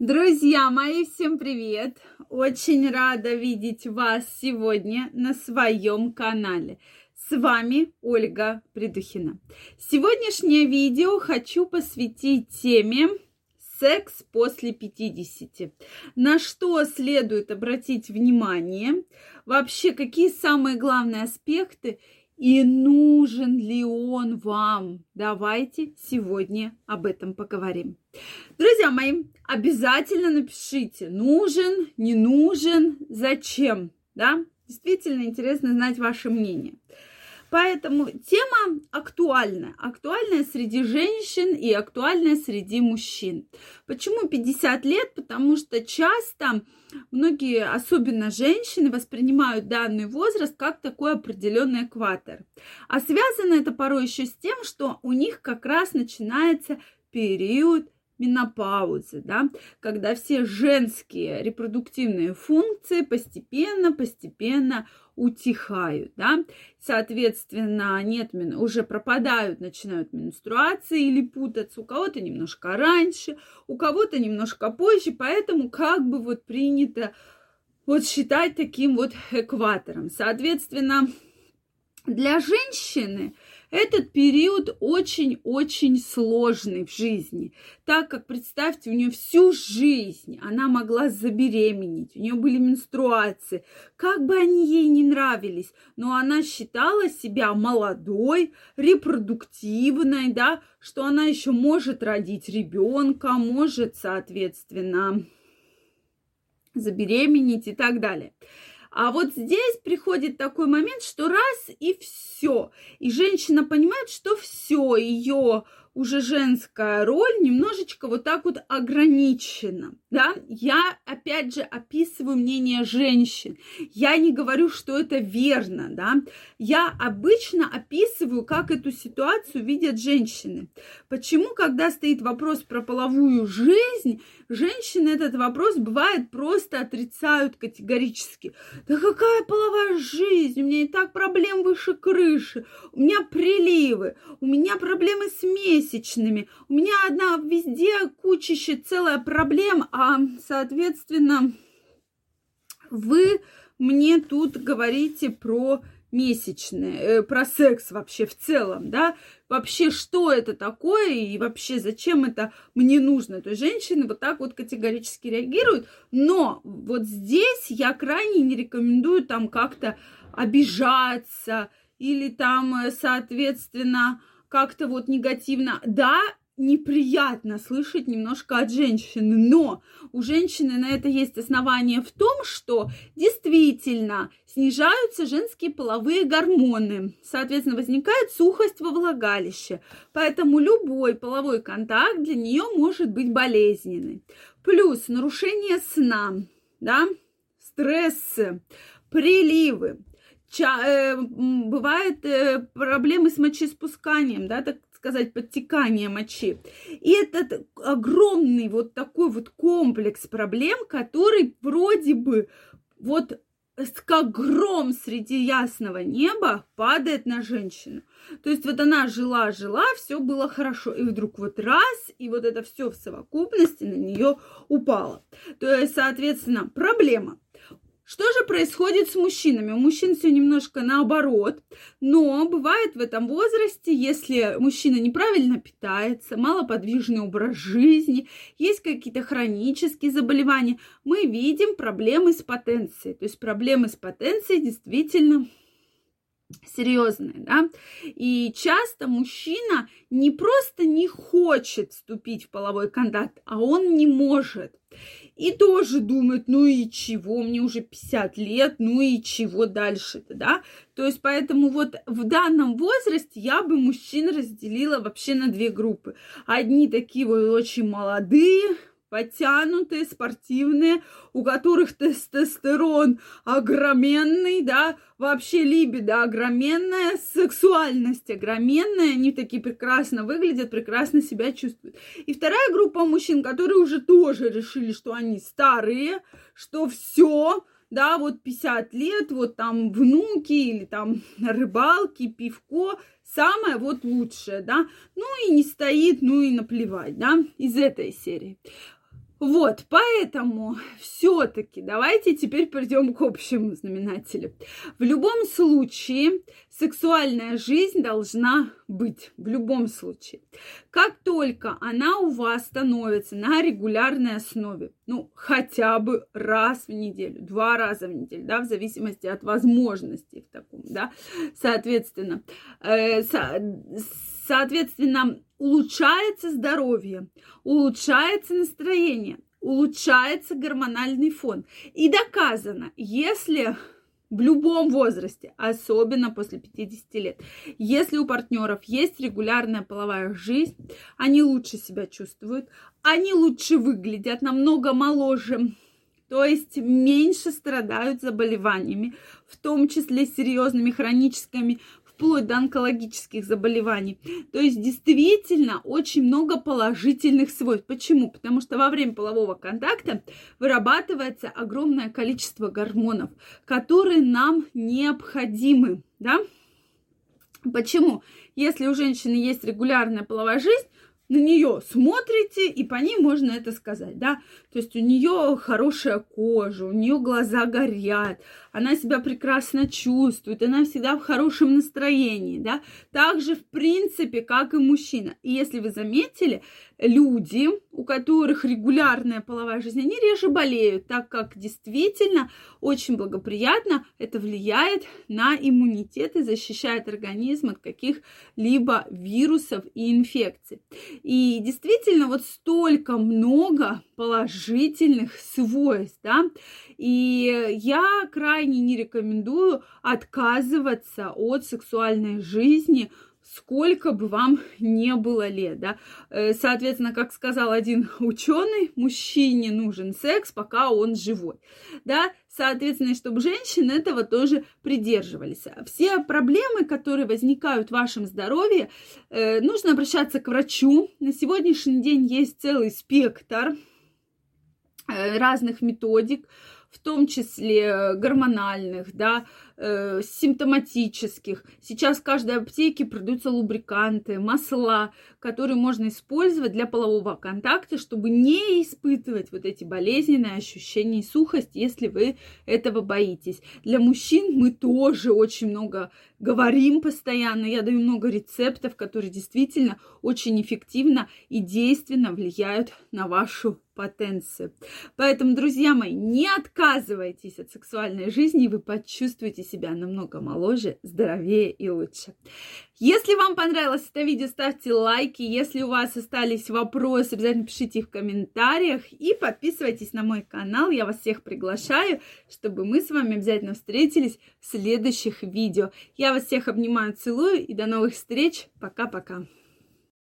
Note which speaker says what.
Speaker 1: Друзья мои, всем привет! Очень рада видеть вас сегодня на своем канале. С вами Ольга Придухина. Сегодняшнее видео хочу посвятить теме секс после 50. На что следует обратить внимание? Вообще, какие самые главные аспекты и нужен ли он вам? Давайте сегодня об этом поговорим. Друзья мои, обязательно напишите, нужен, не нужен, зачем, да? Действительно интересно знать ваше мнение. Поэтому тема актуальная. Актуальная среди женщин и актуальная среди мужчин. Почему 50 лет? Потому что часто многие, особенно женщины, воспринимают данный возраст как такой определенный экватор. А связано это порой еще с тем, что у них как раз начинается период менопаузы, да, когда все женские репродуктивные функции постепенно, постепенно утихают, да, соответственно, нет, уже пропадают, начинают менструации или путаться, у кого-то немножко раньше, у кого-то немножко позже, поэтому как бы вот принято вот считать таким вот экватором. Соответственно, для женщины этот период очень-очень сложный в жизни, так как, представьте, у нее всю жизнь она могла забеременеть, у нее были менструации, как бы они ей не нравились, но она считала себя молодой, репродуктивной, да, что она еще может родить ребенка, может, соответственно, забеременеть и так далее. А вот здесь приходит такой момент, что раз и все. И женщина понимает, что все, ее уже женская роль немножечко вот так вот ограничена, да. Я, опять же, описываю мнение женщин. Я не говорю, что это верно, да. Я обычно описываю, как эту ситуацию видят женщины. Почему, когда стоит вопрос про половую жизнь, женщины этот вопрос бывает просто отрицают категорически. Да какая половая жизнь? У меня и так проблем выше крыши, у меня приливы, у меня проблемы с месячными, у меня одна везде кучище, целая проблем, а, соответственно, вы мне тут говорите про месячные, э, про секс вообще в целом, да, вообще что это такое и вообще зачем это мне нужно. То есть женщины вот так вот категорически реагируют, но вот здесь я крайне не рекомендую там как-то обижаться или там, э, соответственно, как-то вот негативно. Да, неприятно слышать немножко от женщины, но у женщины на это есть основание в том, что действительно снижаются женские половые гормоны, соответственно, возникает сухость во влагалище, поэтому любой половой контакт для нее может быть болезненный. Плюс нарушение сна, да, стрессы, приливы, Ча- э, бывают э, проблемы с мочеиспусканием, да, так сказать, подтекание мочи. И этот огромный вот такой вот комплекс проблем, который вроде бы вот как гром среди ясного неба падает на женщину. То есть вот она жила, жила, все было хорошо, и вдруг вот раз, и вот это все в совокупности на нее упало. То есть, соответственно, проблема. Что же происходит с мужчинами? У мужчин все немножко наоборот, но бывает в этом возрасте, если мужчина неправильно питается, малоподвижный образ жизни, есть какие-то хронические заболевания, мы видим проблемы с потенцией. То есть проблемы с потенцией действительно серьезные, да, и часто мужчина не просто не хочет вступить в половой контакт, а он не может. И тоже думает, ну и чего, мне уже 50 лет, ну и чего дальше-то, да? То есть поэтому вот в данном возрасте я бы мужчин разделила вообще на две группы. Одни такие вот очень молодые, подтянутые, спортивные, у которых тестостерон огроменный, да, вообще либидо огроменная, сексуальность огроменная, они такие прекрасно выглядят, прекрасно себя чувствуют. И вторая группа мужчин, которые уже тоже решили, что они старые, что все, да, вот 50 лет, вот там внуки или там рыбалки, пивко, самое вот лучшее, да, ну и не стоит, ну и наплевать, да, из этой серии. Вот, поэтому все-таки давайте теперь придем к общему знаменателю. В любом случае сексуальная жизнь должна быть. В любом случае. Как только она у вас становится на регулярной основе, ну, хотя бы раз в неделю, два раза в неделю, да, в зависимости от возможностей в таком, да, соответственно, э, со, соответственно, улучшается здоровье, улучшается настроение, улучшается гормональный фон. И доказано, если в любом возрасте, особенно после 50 лет. Если у партнеров есть регулярная половая жизнь, они лучше себя чувствуют, они лучше выглядят, намного моложе, то есть меньше страдают заболеваниями, в том числе серьезными хроническими, вплоть до онкологических заболеваний. То есть действительно очень много положительных свойств. Почему? Потому что во время полового контакта вырабатывается огромное количество гормонов, которые нам необходимы. Да? Почему? Если у женщины есть регулярная половая жизнь, на нее смотрите, и по ней можно это сказать, да. То есть у нее хорошая кожа, у нее глаза горят, она себя прекрасно чувствует, она всегда в хорошем настроении, да. Так же, в принципе, как и мужчина. И если вы заметили, люди, у которых регулярная половая жизнь, они реже болеют, так как действительно очень благоприятно это влияет на иммунитет и защищает организм от каких-либо вирусов и инфекций. И действительно вот столько много положительных свойств, да, и я крайне не рекомендую отказываться от сексуальной жизни, сколько бы вам не было лет, да. Э, соответственно, как сказал один ученый, мужчине нужен секс, пока он живой, да. Соответственно, чтобы женщины этого тоже придерживались. Все проблемы, которые возникают в вашем здоровье, э, нужно обращаться к врачу. На сегодняшний день есть целый спектр э, разных методик, в том числе гормональных, да, э, симптоматических. Сейчас в каждой аптеке продаются лубриканты, масла, которые можно использовать для полового контакта, чтобы не испытывать вот эти болезненные ощущения и сухость, если вы этого боитесь. Для мужчин мы тоже очень много говорим постоянно. Я даю много рецептов, которые действительно очень эффективно и действенно влияют на вашу потенцию. Поэтому, друзья мои, не отказывайтесь от сексуальной жизни, и вы почувствуете себя намного моложе, здоровее и лучше. Если вам понравилось это видео, ставьте лайки. Если у вас остались вопросы, обязательно пишите их в комментариях. И подписывайтесь на мой канал. Я вас всех приглашаю, чтобы мы с вами обязательно встретились в следующих видео. Вас всех обнимаю, целую и до новых встреч. Пока-пока.